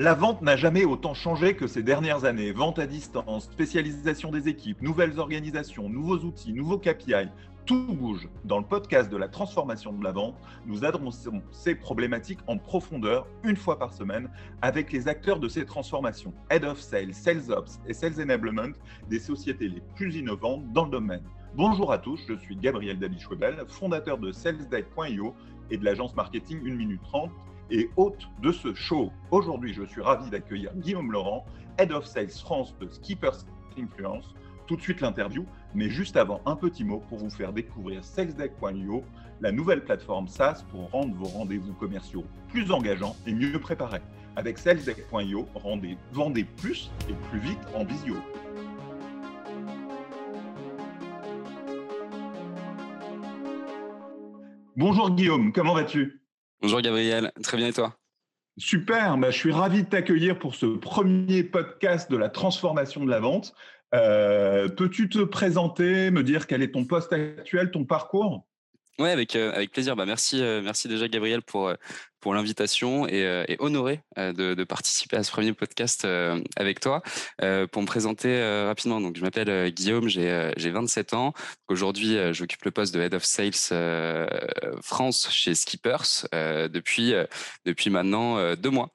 La vente n'a jamais autant changé que ces dernières années. Vente à distance, spécialisation des équipes, nouvelles organisations, nouveaux outils, nouveaux KPI. Tout bouge. Dans le podcast de la transformation de la vente, nous adressons ces problématiques en profondeur une fois par semaine avec les acteurs de ces transformations, Head of Sales, Sales Ops et Sales Enablement des sociétés les plus innovantes dans le domaine. Bonjour à tous, je suis Gabriel David-Schwebel, fondateur de SalesDeck.io et de l'agence marketing 1 minute 30 et hôte de ce show. Aujourd'hui, je suis ravi d'accueillir Guillaume Laurent, Head of Sales France de Skippers Influence. Tout de suite l'interview, mais juste avant, un petit mot pour vous faire découvrir SalesDeck.io, la nouvelle plateforme SaaS pour rendre vos rendez-vous commerciaux plus engageants et mieux préparés. Avec SalesDeck.io, vendez plus et plus vite en visio. Bonjour Guillaume, comment vas-tu? Bonjour Gabriel, très bien et toi? Super, bah, je suis ravi de t'accueillir pour ce premier podcast de la transformation de la vente. Euh, peux-tu te présenter, me dire quel est ton poste actuel, ton parcours? Oui, avec, euh, avec plaisir. Bah, merci, euh, merci déjà Gabriel pour, pour l'invitation et, euh, honoré euh, de, participer à ce premier podcast euh, avec toi. pour me présenter rapidement, donc je m'appelle Guillaume, j'ai 27 ans. Aujourd'hui, j'occupe le poste de Head of Sales France chez Skippers depuis depuis maintenant deux mois.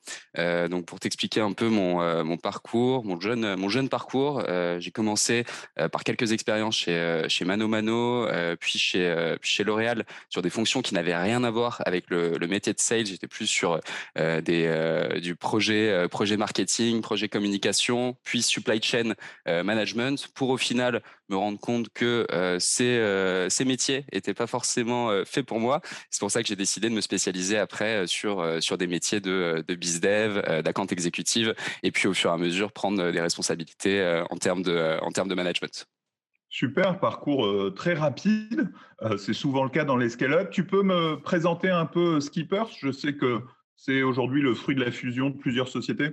donc pour t'expliquer un peu mon mon parcours, mon jeune mon jeune parcours, j'ai commencé par quelques expériences chez chez Mano Mano, puis chez chez L'Oréal sur des fonctions qui n'avaient rien à voir avec le métier de sales j'étais plus sur euh, des, euh, du projet, euh, projet marketing, projet communication, puis supply chain management, pour au final me rendre compte que ces, métiers n'étaient pas forcément faits pour moi. C'est pour ça que j'ai décidé de me spécialiser après sur, des métiers de, de bizdev, d'account exécutive, et puis au fur et à mesure prendre des responsabilités en termes de management. Super, parcours euh, très rapide. Euh, c'est souvent le cas dans les scale-up. Tu peux me présenter un peu Skippers? Je sais que c'est aujourd'hui le fruit de la fusion de plusieurs sociétés.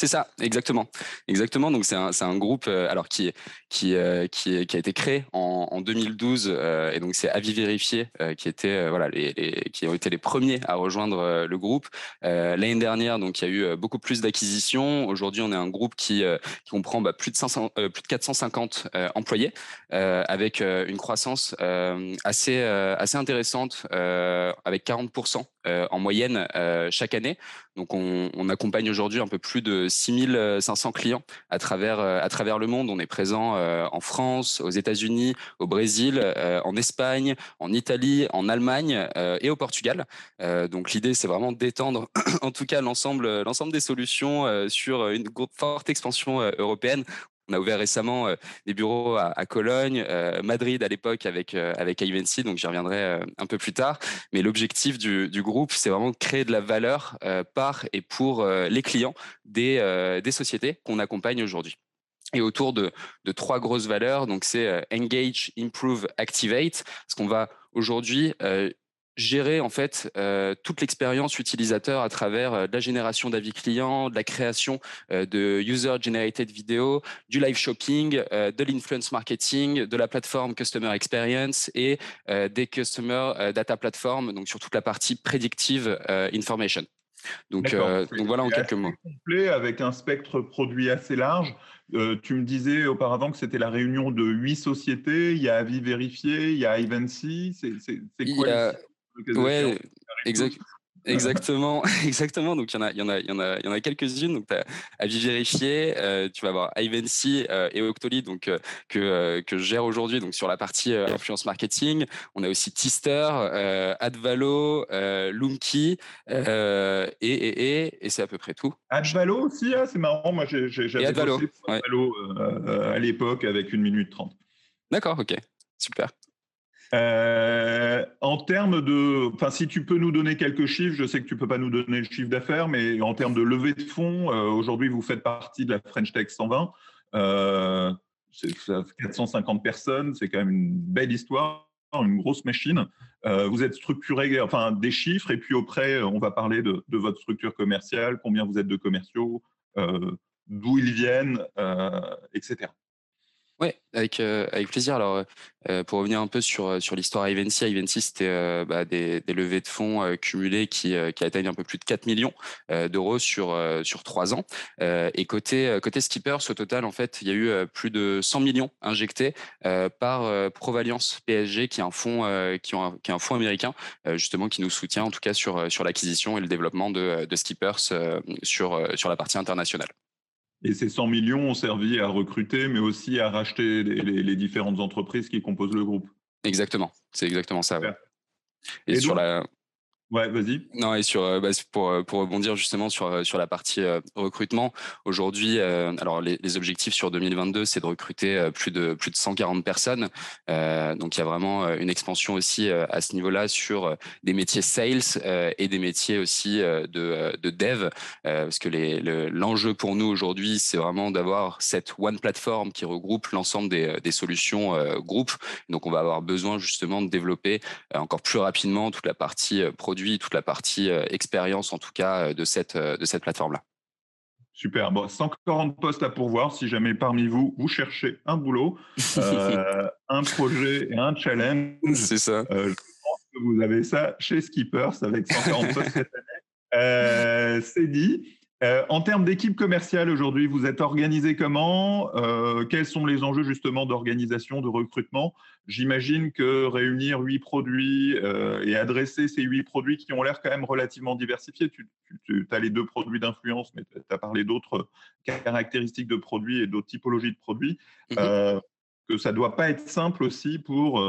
C'est ça, exactement, exactement. Donc c'est un, un groupe euh, alors qui qui euh, qui, a été créé en, en 2012 euh, et donc c'est Avis Vérifié qui était voilà les, qui ont été les premiers à rejoindre le groupe l'année dernière. Donc il y a eu beaucoup plus d'acquisitions. Aujourd'hui, on est un groupe qui, comprend bah, plus de 500, plus de 450 employés avec une croissance assez assez intéressante avec 40% en moyenne chaque année. Donc on, accompagne aujourd'hui un peu plus de 6500 clients à travers, euh, à travers le monde. On est présent euh, en France, aux États-Unis, au Brésil, euh, en Espagne, en Italie, en Allemagne et au Portugal. donc l'idée, c'est vraiment d'étendre en tout cas l'ensemble, l'ensemble des solutions sur une forte expansion européenne. On a ouvert récemment euh, des bureaux à, Cologne, euh, Madrid à l'époque avec euh, avec donc j'y reviendrai un peu plus tard. Mais l'objectif du, du, groupe, c'est vraiment de créer de la valeur par et pour les clients des des sociétés qu'on accompagne aujourd'hui et autour de, de, trois grosses valeurs. Donc, c'est engage, improve, activate. Ce qu'on va aujourd'hui gérer en fait euh, toute l'expérience utilisateur à travers euh, la génération d'avis clients, de la création euh, de user generated video, du live shopping, de l'influence marketing, de la plateforme customer experience et des customer data platform, donc sur toute la partie predictive information. Donc, donc voilà en quelques mots. Complet avec un spectre produit assez large. tu me disais auparavant que c'était la réunion de huit sociétés. Il y a Avis Vérifié, il y a Ivancy. C'est quoi Ouais, exact. Exactement, exactement. Donc il y en a, il y en a, il y en a, il y en a quelques-unes. Donc as à vérifier. Euh, tu vas avoir Ivancy euh, et Octoly, donc euh, que que je gère aujourd'hui. Donc sur la partie influence marketing, on a aussi Tister, Advalo, Loomkey et et et, et c'est à peu près tout. Advalo aussi, ah, c'est marrant. Moi j'avais Advalo, Advalo à l'époque avec une minute trente. D'accord, ok, super. Euh, en termes de, enfin, si tu peux nous donner quelques chiffres, je sais que tu peux pas nous donner le chiffre d'affaires, mais en termes de levée de fonds, euh, aujourd'hui vous faites partie de la French Tech 120. Euh, c'est 450 personnes, c'est quand même une belle histoire, une grosse machine. Vous êtes structuré, enfin des chiffres, et puis auprès, on va parler de votre structure commerciale, combien vous êtes de commerciaux, d'où ils viennent, etc. Oui, avec, avec plaisir. Alors, pour revenir un peu sur, sur l'histoire Ivency, Ivency, c'était bah, des, des, levées de fonds cumulées qui, qui atteignent un peu plus de 4 millions d'euros sur, sur 3 ans. et côté, côté Skippers, au total, en fait, il y a eu plus de 100 millions injectés par Provalliance PSG, qui est un fonds, qui, ont qui est un fonds américain, justement, qui nous soutient en tout cas sur, sur l'acquisition et le développement de, de Skippers sur, sur la partie internationale. Et ces 100 millions ont servi à recruter, mais aussi à racheter les, différentes entreprises qui composent le groupe. Exactement, c'est exactement ça. Et, sur la Ouais, vas-y. Non, et sur, euh, bah, pour, euh, pour rebondir justement sur, euh, sur la partie recrutement, aujourd'hui, alors les, objectifs sur 2022, c'est de recruter plus de, plus de 140 personnes. donc, il y a vraiment une expansion aussi à ce niveau-là sur des métiers sales et des métiers aussi de, de dev. parce que l'enjeu pour nous aujourd'hui, c'est vraiment d'avoir cette one platform qui regroupe l'ensemble des, des solutions groupes. Donc, on va avoir besoin justement de développer encore plus rapidement toute la partie produit toute la partie euh, expérience, en tout cas, euh, de cette, euh, de cette plateforme-là. Super. Bon, 140 postes à pourvoir. Si jamais parmi vous, vous cherchez un boulot, un projet et un challenge, c'est ça. je pense que vous avez ça chez Skippers avec 140 postes cette année. c'est dit. Euh, en termes d'équipe commerciale aujourd'hui, vous êtes organisé comment? Euh, Quels sont les enjeux justement d'organisation, de recrutement? J'imagine que réunir huit produits euh, et adresser ces huit produits qui ont l'air quand même relativement diversifiés, tu, as les deux produits d'influence, mais tu as parlé d'autres caractéristiques de produits et d'autres typologies de produits, mm-hmm. que ça ne doit pas être simple aussi pour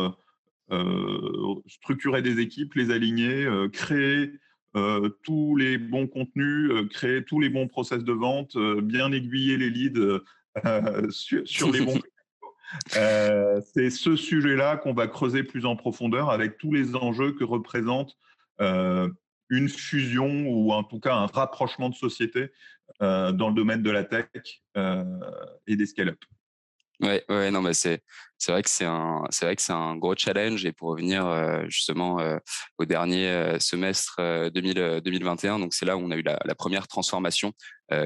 structurer des équipes, les aligner, créer euh, tous les bons contenus, euh, créer tous les bons process de vente, euh, bien aiguiller les leads sur, les bons. c'est ce sujet-là qu'on va creuser plus en profondeur avec tous les enjeux que représente une fusion ou en tout cas un rapprochement de sociétés dans le domaine de la tech et des scale-up. Ouais, ouais, non, mais c'est c'est vrai que c'est un c'est vrai que c'est un gros challenge et pour revenir euh, justement euh, au dernier euh, semestre 2000, 2021, donc c'est là où on a eu la, première transformation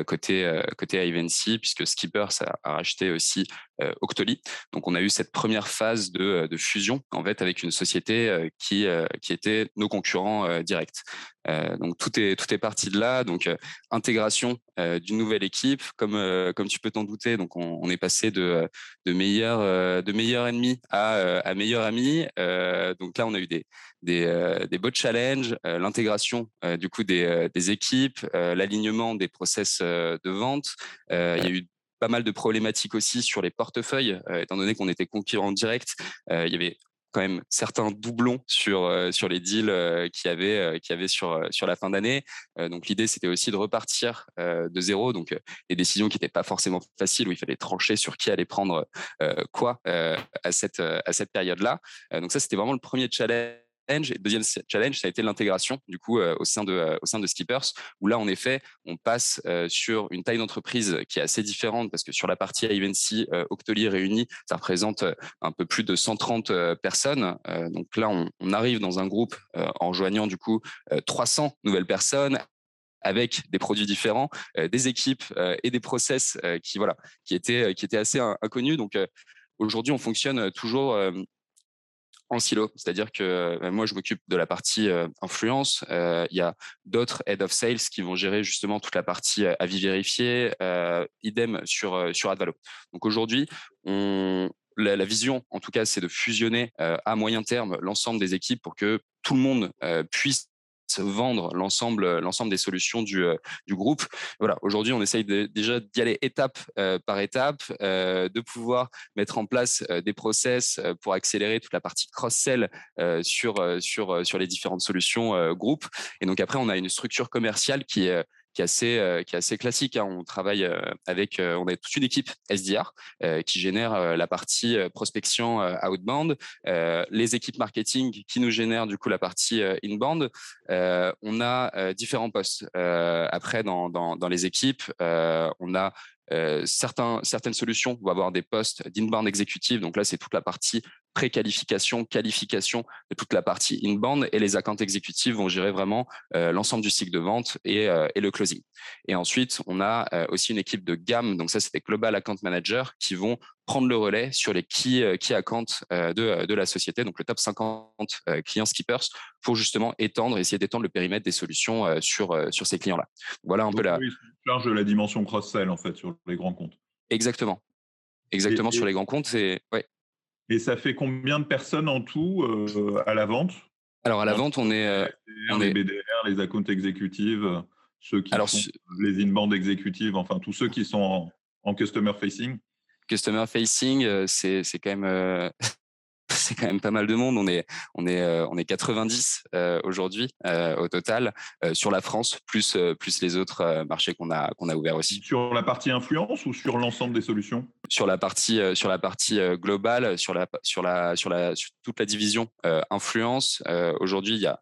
côté côté puisque Skipper a racheté aussi Octoly. Donc on a eu cette première phase de, de fusion en fait avec une société qui qui était nos concurrents directs. donc tout est tout est parti de là. Donc intégration d'une nouvelle équipe, comme comme tu peux t'en douter. Donc on, est passé de de meilleurs de meilleur ennemi à, euh, meilleur ami. Euh, donc là, on a eu des, des, euh, beaux challenges, l'intégration du coup des, des équipes, l'alignement des process de vente. il y a eu pas mal de problématiques aussi sur les portefeuilles, étant donné qu'on était concurrents directs. il y avait quand même certains doublons sur euh, sur les deals euh, euh, qui avait sur sur la fin d'année. donc l'idée c'était aussi de repartir de zéro. Donc des décisions qui n'étaient pas forcément faciles où il fallait trancher sur qui allait prendre quoi à cette à cette période-là. donc ça c'était vraiment le premier challenge et deuxième challenge, ça a été l'intégration du coup euh, au sein de euh, au sein de Skippers, où là en effet on passe euh, sur une taille d'entreprise qui est assez différente parce que sur la partie Ivancy, Octoly réunis, ça représente un peu plus de 130 personnes. donc là on, on, arrive dans un groupe en rejoignant du coup 300 nouvelles personnes avec des produits différents, des équipes et des process qui voilà qui étaient qui étaient assez inconnus. Donc aujourd'hui on fonctionne toujours en silo. C'est-à-dire que euh, moi, je m'occupe de la partie euh, influence. Euh, il y a d'autres head of sales qui vont gérer justement toute la partie avis vérifié. idem sur sur Advalo. Donc aujourd'hui, la, vision, en tout cas, c'est de fusionner à moyen terme l'ensemble des équipes pour que tout le monde puisse vendre l'ensemble l'ensemble des solutions du, euh, du groupe. Voilà, aujourd'hui, on essaye déjà d'y aller étape euh, par étape, euh, de pouvoir mettre en place des process pour accélérer toute la partie cross-sell sur sur sur les différentes solutions groupe. Et donc après, on a une structure commerciale qui est qui est assez, euh, qui est assez classique. Hein. On travaille euh, avec, euh, on a toute une équipe SDR qui génère la partie prospection outbound, les équipes marketing qui nous génèrent du coup la partie inbound. on a différents postes. après, dans, dans, dans les équipes, on a certains, certaines solutions vont avoir des postes d'inbound exécutif. Donc là, c'est toute la partie préqualification, qualification de toute la partie inbound et les accounts exécutifs vont gérer vraiment euh, l'ensemble du cycle de vente et, euh, et, le closing. Et ensuite, on a euh, aussi une équipe de gamme, donc ça, c'est des global account managers qui vont prendre le relais sur les key, key accounts de, de la société, donc le top 50 clients skippers, pour justement étendre, essayer d'étendre le périmètre des solutions sur, sur ces clients-là. Voilà un peu la. charge de la dimension cross-sell en fait sur les grands comptes. Exactement. Exactement sur les grands comptes. Et, ouais. et ça fait combien de personnes en tout à la vente? Alors à la vente, on est. on les BDR, les accounts exécutives, ceux qui Alors, font les in-band exécutives, enfin tous ceux qui sont en customer facing Customer facing, c'est quand même c'est quand même pas mal de monde. On est, on est, on est 90 aujourd'hui au total sur la France, plus, plus les autres marchés qu'on a, qu'on a ouverts aussi. Sur la partie influence ou sur l'ensemble des solutions? Sur la partie, sur la partie globale, sur, la, sur, la, sur, la, sur toute la division influence. aujourd'hui, il y a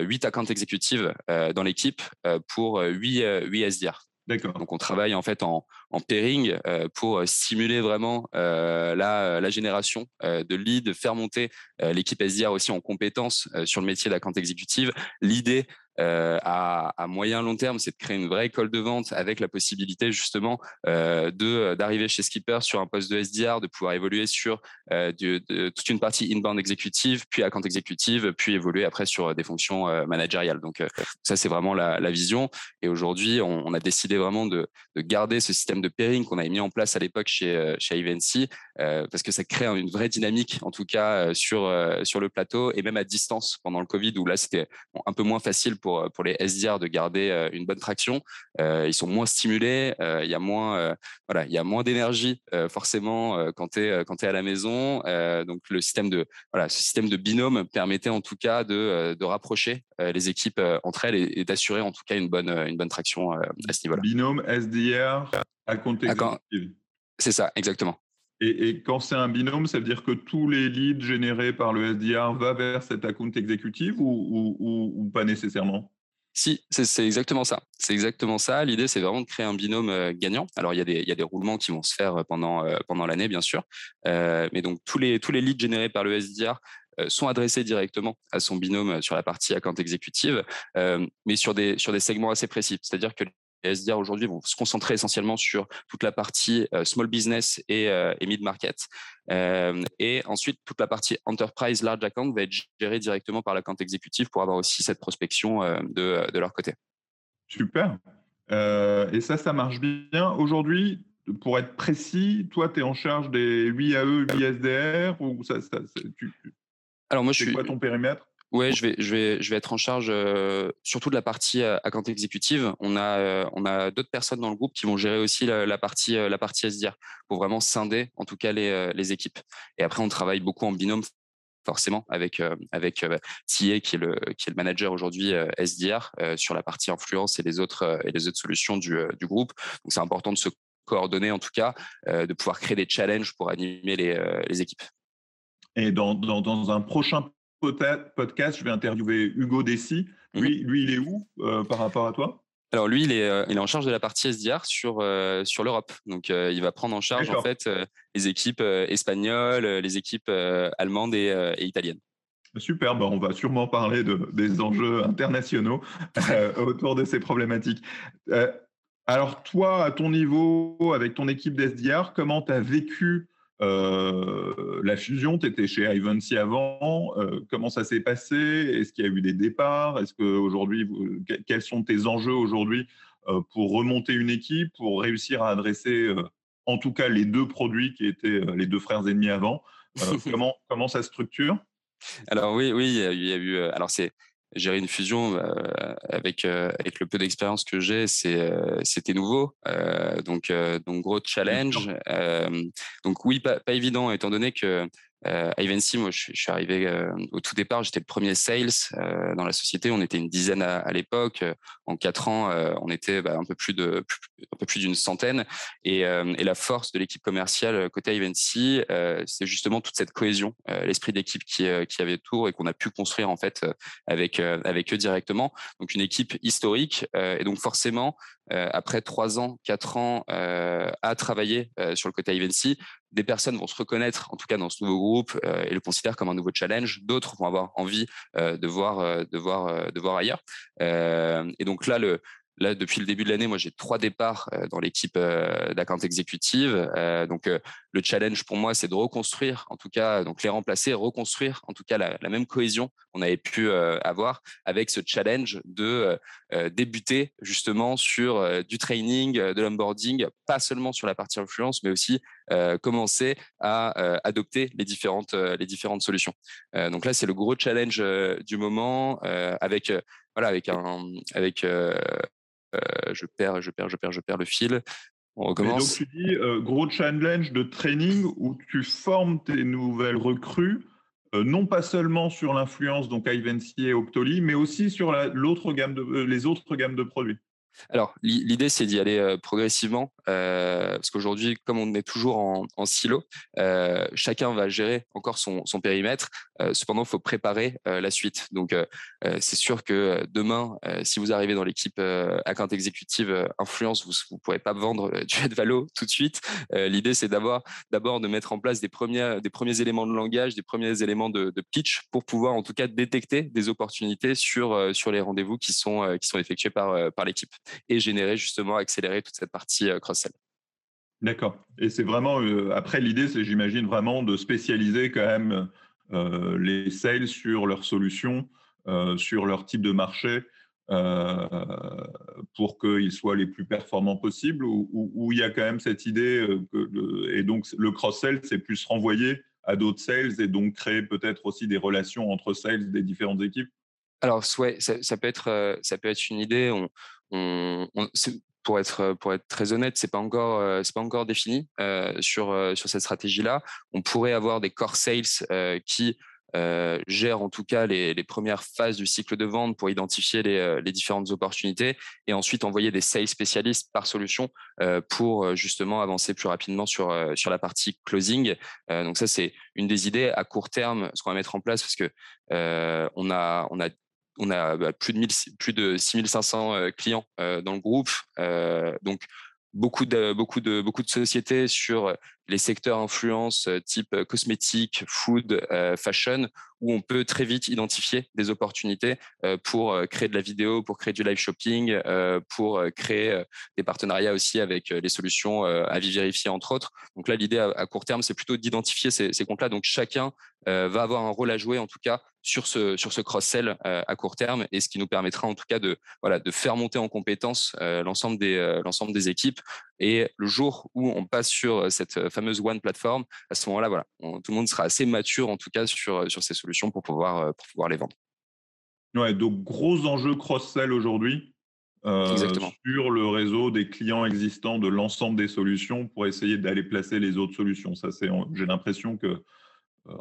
8 accounts exécutives dans l'équipe pour 8, 8 SDR. Donc on travaille en fait en, pairing euh, pour stimuler vraiment euh, la, la, génération euh, de leads, faire monter l'équipe SDR aussi en compétences sur le métier d'account exécutive. L'idée euh, à, à, moyen long terme, c'est de créer une vraie école de vente avec la possibilité justement euh, de d'arriver chez Skipper sur un poste de SDR, de pouvoir évoluer sur euh, de, toute une partie inbound exécutive, puis account exécutive, puis évoluer après sur des fonctions euh, managériales. Donc euh, ça, c'est vraiment la, la, vision. Et aujourd'hui, on, on, a décidé vraiment de, de, garder ce système de pairing qu'on avait mis en place à l'époque chez chez Ivancy, parce que ça crée une vraie dynamique, en tout cas sur sur le plateau et même à distance pendant le Covid, où là c'était un peu moins facile pour, euh, pour les SDR de garder euh, une bonne traction. Euh, ils sont moins stimulés, il y a moins, voilà, il y a moins d'énergie forcément quand tu es, quand es à la maison. donc le système de, voilà, ce système de binôme permettait en tout cas de, de rapprocher les équipes entre elles et, d'assurer en tout cas une bonne, une bonne traction à ce niveau-là. Binôme SDR à compte C'est ça, exactement. Et, quand c'est un binôme, ça veut dire que tous les leads générés par le SDR vont vers cet account exécutif ou, pas nécessairement? Si, c'est exactement ça. C'est exactement ça. L'idée, c'est vraiment de créer un binôme euh, gagnant. Alors, il y, a des, roulements qui vont se faire euh, pendant, euh, pendant l'année, bien sûr. mais donc, tous les, leads générés par le SDR sont adressés directement à son binôme sur la partie account exécutive, mais sur des, sur des segments assez précis. C'est-à-dire que SDR aujourd'hui vont se concentrer essentiellement sur toute la partie euh, small business et, euh, mid-market. Euh, et ensuite, toute la partie enterprise large account va être gérée directement par l'account exécutif pour avoir aussi cette prospection de, de leur côté. Super. et ça, ça marche bien. Aujourd'hui, pour être précis, toi, tu es en charge des 8 AE, 8 SDR ou ça, ça tu, Alors moi, je suis. quoi ton périmètre? Ouais, je vais, je vais, je vais être en charge euh, surtout de la partie euh, account exécutive. On a, euh, a d'autres personnes dans le groupe qui vont gérer aussi la, partie, la partie SDR pour vraiment scinder, en tout cas, les, les équipes. Et après, on travaille beaucoup en binôme forcément avec avec qui est le qui est le manager aujourd'hui SDR sur la partie influence et les autres et les autres solutions du, du groupe. Donc c'est important de se coordonner en tout cas, de pouvoir créer des challenges pour animer les, les équipes. Et dans, dans, un prochain podcast, je vais interviewer Hugo Dessy. Mhm. Lui, lui il est où euh, par rapport à toi? Alors lui, il est, euh, il est en charge de la partie SDR sur, euh, sur l'Europe. Donc il va prendre en charge en fait les équipes espagnoles, les équipes allemandes et, italiennes. Super, on va sûrement parler de, des enjeux internationaux autour de ces problématiques. alors toi, à ton niveau, avec ton équipe d'SDR, comment tu as vécu euh, la fusion, tu étais chez Ivancy avant. Euh, comment ça s'est passé? Est-ce qu'il y a eu des départs? Est-ce que aujourd'hui, quels sont tes enjeux aujourd'hui euh, pour remonter une équipe, pour réussir à adresser, en tout cas, les deux produits qui étaient les deux frères ennemis avant? Comment comment ça structure? Alors oui, oui, il y a, il y a eu. Alors c'est gérer une fusion euh, avec euh, avec le peu d'expérience que j'ai, c'est euh, c'était nouveau, donc donc gros challenge. donc oui, pas, pas évident étant donné que euh, Ivancy, moi, je, suis arrivé euh, au tout départ, j'étais le premier sales euh, dans la société. On était une dizaine à, l'époque. En quatre ans, euh, on était bah, un peu plus de un peu plus d'une centaine. Et, et, la force de l'équipe commerciale côté Ivancy, c'est justement toute cette cohésion, l'esprit d'équipe qui, qui avait autour et qu'on a pu construire en fait avec avec eux directement. Donc une équipe historique. et donc forcément, après trois ans, quatre ans à travailler sur le côté Ivancy, des personnes vont se reconnaître, en tout cas dans ce nouveau groupe, euh, et le considèrent comme un nouveau challenge. D'autres vont avoir envie euh, de voir, euh, de voir, de voir ailleurs. et donc là, le, là, depuis le début de l'année, moi, j'ai trois départs dans l'équipe d'account exécutive. donc, le challenge pour moi, c'est de reconstruire, en tout cas, donc les remplacer, reconstruire, en tout cas, la, la même cohésion qu'on avait pu avoir avec ce challenge de débuter justement sur du training, de l'onboarding, pas seulement sur la partie influence, mais aussi commencer à adopter les différentes, les différentes solutions. donc là, c'est le gros challenge du moment avec, voilà, avec un, avec, je perds, je perds, je perds, je perds le fil. On recommence. donc tu dis gros challenge de training où tu formes tes nouvelles recrues, non pas seulement sur l'influence donc Ivancy et Optoli, mais aussi sur l'autre gamme de, les autres gammes de produits. Alors, l'idée, c'est d'y aller progressivement, parce qu'aujourd'hui, comme on est toujours en, silo, chacun va gérer encore son, périmètre. cependant, il faut préparer la suite. Donc, c'est sûr que demain, si vous arrivez dans l'équipe account exécutive influence, vous ne pourrez pas vendre du head valo tout de suite. l'idée, c'est d'abord de mettre en place des premiers, éléments de langage, des premiers éléments de, pitch pour pouvoir, en tout cas, détecter des opportunités sur, les rendez-vous qui sont, effectués par l'équipe et générer justement, accélérer toute cette partie euh, cross-sell. D'accord. Et c'est vraiment, euh, après l'idée, c'est j'imagine vraiment de spécialiser quand même euh, les sales sur leurs solutions, sur leur type de marché, pour qu'ils soient les plus performants possibles, ou, il y a quand même cette idée, que et donc le cross-sell, c'est plus renvoyer à d'autres sales et donc créer peut-être aussi des relations entre sales des différentes équipes? Alors, ouais, ça, peut être, ça peut être une idée. On, on, pour être pour être très honnête, c'est pas encore c'est pas encore défini sur sur cette stratégie-là. On pourrait avoir des core sales qui gèrent en tout cas les, les, premières phases du cycle de vente pour identifier les, les, différentes opportunités et ensuite envoyer des sales spécialistes par solution pour justement avancer plus rapidement sur, sur la partie closing. donc ça, c'est une des idées à court terme, ce qu'on va mettre en place parce que on, a, on a on a bah, plus de, plus de 6500 euh, clients dans le groupe. Donc, beaucoup de, beaucoup, de, beaucoup de sociétés sur les secteurs influence type cosmétique, food, fashion, où on peut très vite identifier des opportunités pour créer de la vidéo, pour créer du live shopping, pour créer des partenariats aussi avec les solutions à vérifier, entre autres. Donc là, l'idée à court terme, c'est plutôt d'identifier ces, ces comptes-là. Donc chacun va avoir un rôle à jouer, en tout cas, sur ce, sur ce cross-sell à court terme, et ce qui nous permettra en tout cas de, voilà, de faire monter en compétence l'ensemble des, l'ensemble des équipes. Et le jour où on passe sur cette fameuse One Platform, à ce moment-là, voilà, tout le monde sera assez mature en tout cas sur, sur ces solutions pour pouvoir, pour pouvoir les vendre. Ouais, donc gros enjeux cross-sell aujourd'hui euh, sur le réseau des clients existants de l'ensemble des solutions pour essayer d'aller placer les autres solutions. Ça, c'est, j'ai l'impression que euh,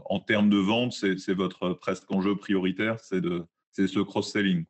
en termes de vente, c'est, votre presque enjeu prioritaire, c'est de, c'est ce cross-selling.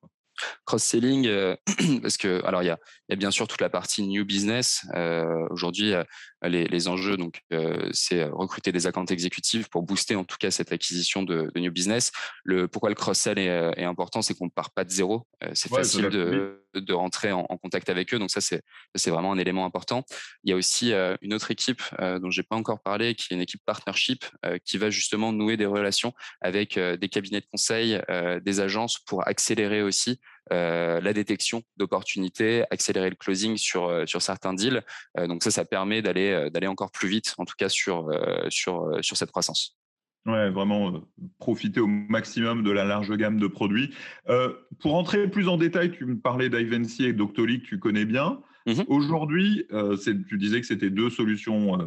Cross-selling, euh, parce que alors il y a, y a, bien sûr toute la partie new business. Euh, Aujourd'hui, euh, les, les, enjeux, donc euh, c'est recruter des accounts exécutifs pour booster en tout cas cette acquisition de, de new business. Le pourquoi le cross-sell est, est, important, c'est qu'on ne part pas de zéro. c'est facile de, de, rentrer en, en, contact avec eux, donc ça c'est c'est vraiment un élément important. Il y a aussi une autre équipe dont j'ai pas encore parlé, qui est une équipe partnership qui va justement nouer des relations avec des cabinets de conseil, des agences pour accélérer aussi euh, la détection d'opportunités, accélérer le closing sur, euh, sur certains deals. Euh, donc ça, ça permet d'aller d'aller encore plus vite, en tout cas sur, sur, sur cette croissance. Ouais, vraiment profiter au maximum de la large gamme de produits. pour entrer plus en détail, tu me parlais d'Ivancy et Doctolib que tu connais bien. Mmh Aujourd'hui, tu disais que c'était deux solutions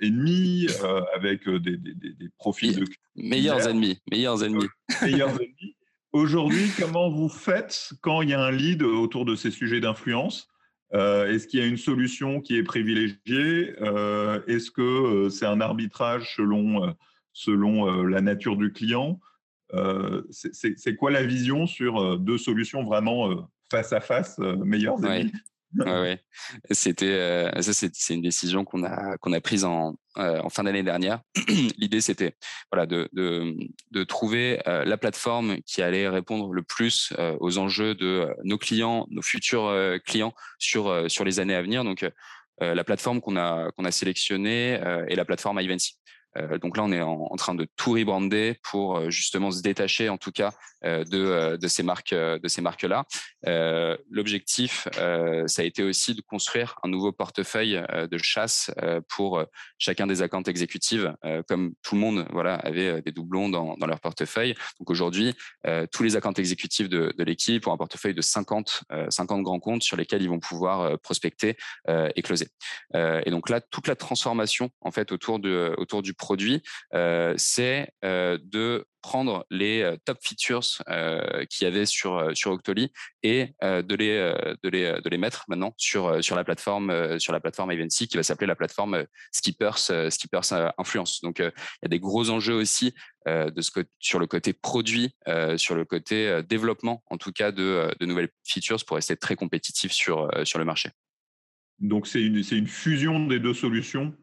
ennemies avec des, des, des, profils de meilleurs ennemis, meilleurs ennemis. meilleurs ennemis. Aujourd'hui, comment vous faites quand il y a un lead autour de ces sujets d'influence? Euh, Est-ce qu'il y a une solution qui est privilégiée? Euh, Est-ce que euh, c'est un arbitrage selon, selon la nature du client? C'est quoi la vision sur deux solutions vraiment face à face, meilleures ouais. ouais, C'était ça, c'est une décision qu'on a qu'on a prise en, euh, en fin d'année dernière. L'idée, c'était voilà, de, de, de trouver euh, la plateforme qui allait répondre le plus euh, aux enjeux de nos clients, nos futurs clients sur, sur les années à venir. Donc, la plateforme qu'on a, qu'on a sélectionnée est la plateforme Ivancy. donc là, on est en, train de tout rebrander pour justement se détacher, en tout cas, de, de ces marques de ces marques là. L'objectif, ça a été aussi de construire un nouveau portefeuille de chasse pour chacun des accounts exécutives, comme tout le monde voilà avait des doublons dans, dans leur portefeuille. Donc aujourd'hui, tous les accounts exécutifs de, de l'équipe ont un portefeuille de 50 50 grands comptes sur lesquels ils vont pouvoir prospecter et closer. et donc là, toute la transformation en fait autour de autour du produit, c'est de prendre les euh, top features qu'il y avait sur, sur Octoly et de, les, de, les, de les mettre maintenant sur, sur la plateforme sur la plateforme qui va s'appeler la plateforme Skippers, Skippers Influence. Donc, il y a des gros enjeux aussi de ce sur le côté produit, sur le côté développement, en tout cas, de, de nouvelles features pour rester très compétitif sur, sur le marché. Donc, c'est une, une fusion des deux solutions?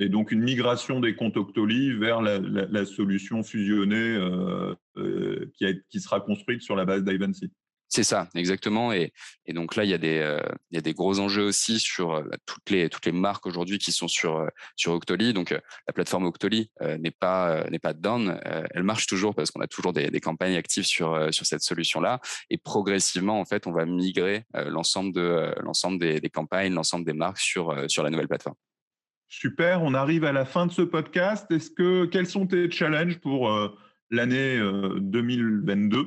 Et donc une migration des comptes Octoly vers la, solution fusionnée euh, euh, qui, sera construite sur la base d'Ivancy. C'est ça, exactement. Et, donc là, il y, a des, euh, il y a des gros enjeux aussi sur toutes, les, toutes les marques aujourd'hui qui sont sur, sur Octoly. Donc la plateforme Octoly n'est pas, n'est pas down. elle marche toujours parce qu'on a toujours des, campagnes actives sur, cette solution-là. Et progressivement, en fait, on va migrer l'ensemble, de, l'ensemble des, campagnes, l'ensemble des marques sur la nouvelle plateforme. Super, on arrive à la fin de ce podcast. Est-ce que quels sont tes challenges pour euh, l'année 2022 euh,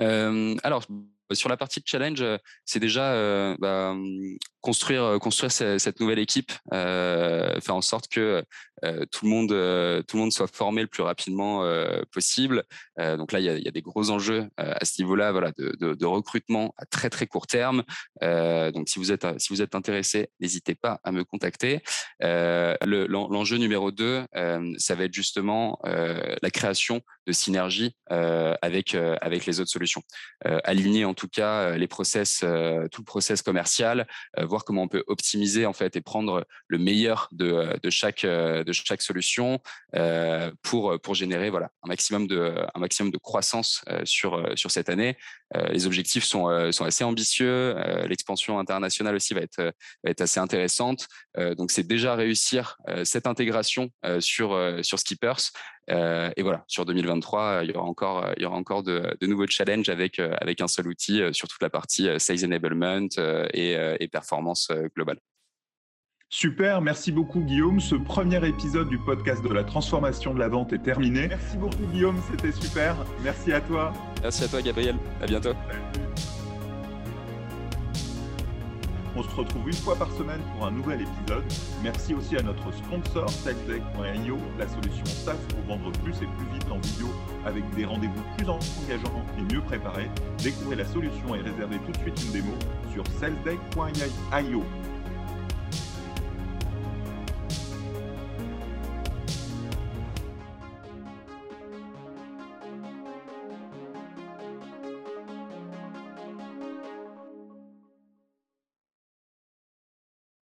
euh, Alors, sur la partie challenge, c'est déjà bah, construire construire cette nouvelle équipe, faire en sorte que euh, tout le monde euh, tout le monde soit formé le plus rapidement euh, possible. donc là, il y a, des gros enjeux à ce niveau-là, voilà, de, recrutement à très très court terme. donc si vous êtes si vous êtes intéressé, n'hésitez pas à me contacter. L'enjeu numéro deux, ça va être justement la création de synergie avec avec les autres solutions. aligner en tout cas les process, tout le process commercial, voir comment on peut optimiser en fait et prendre le meilleur de, de chaque de chaque solution euh, pour, pour générer voilà, un, maximum de, un maximum de croissance euh, sur, euh, sur cette année. les objectifs sont, sont assez ambitieux. L'expansion internationale aussi va être, va être assez intéressante. donc, c'est déjà réussir cette intégration sur, sur Skippers. Et voilà, sur 2023, il y aura encore, il y aura encore de, de nouveaux challenges avec, avec un seul outil sur toute la partie sales enablement et, et performance globale. Super, merci beaucoup Guillaume. Ce premier épisode du podcast de la transformation de la vente est terminé. Merci beaucoup Guillaume, c'était super. Merci à toi. Merci à toi Gabriel. À bientôt. On se retrouve une fois par semaine pour un nouvel épisode. Merci aussi à notre sponsor SalesDeck.io, la solution SaaS pour vendre plus et plus vite en vidéo avec des rendez-vous plus engageants et mieux préparés. Découvrez la solution et réservez tout de suite une démo sur salesdeck.io.